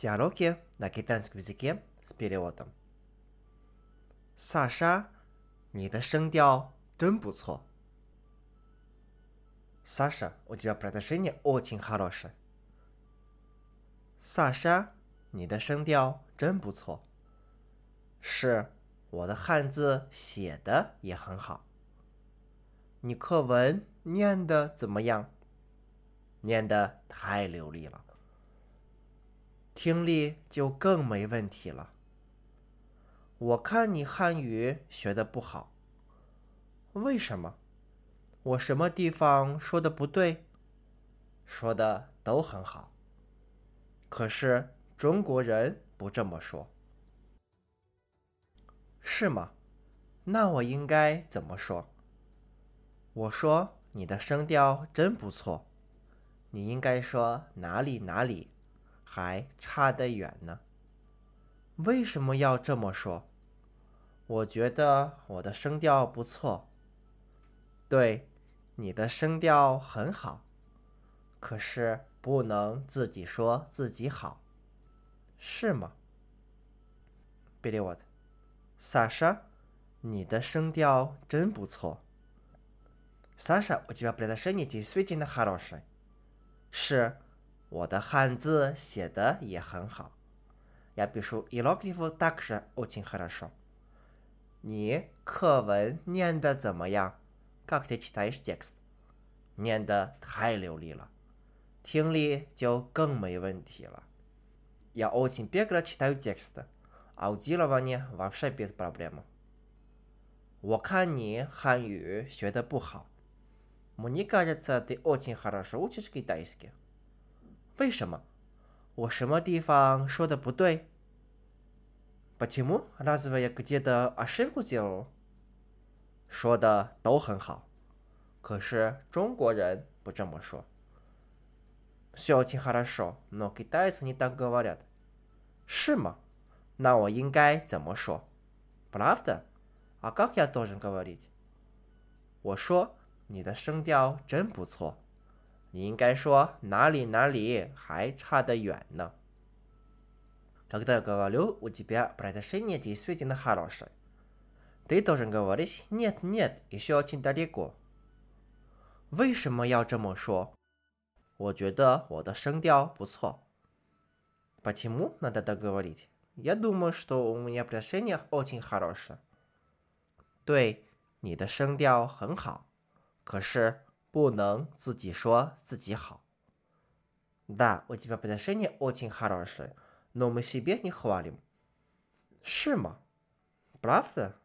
Диалоги на китайском языке с переводом. Саша, 你的声调真不错。Саша, у тебя произношение очень хорошее. Саша, 你的声调真不错。是，我的汉字写的也很好。你课文念的怎么样？念的太流利了。 听力就更没问题了。我看你汉语学的不好，为什么？我什么地方说的不对？说的都很好。可是中国人不这么说，是吗？那我应该怎么说？我说你的声调真不错。你应该说哪里哪里。还差得远呢。为什么要这么说？我觉得我的声调不错。对，你的声调很好，可是不能自己说自己好，是吗？Перевод，Саша，你的声调真不错。Саша，у тебя произношение действительно хорошее。是。 我的汉字写的也很好。Я пишу и логику также очень хорошо。你课文念的怎么样？Как ты читаешь текст？念的太流利了，听力就更没问题了。Я очень бегло читаю текст. Аудирование вообще без проблем. 我看你汉语学的不好。Мне кажется, ты очень хорошо учишь китайский. 为什么？我什么地方说的不对？Почему разве я где-то ошибку сделал？说的都很好，可是中国人不这么说。Все очень хорошо, но китайцы не так говорят。是吗？那我应该怎么说？Правда? А как я должен говорить？我说你的声调真不错。 你应该说哪里哪里还差得远呢。Когда я говорю, у тебя произношение действительно хорошее. Ты должен говорить нет, нет, еще очень далеко. 为什么要这么说？我觉得我的声调不错。Почему надо так говорить? Я думаю, что у меня произношение очень хорошее. 对，你的声调很好，可是。 不能自己说自己好。Да, у тебя произношение очень хорошее, но мы себе не хвалим. 是吗？Правда?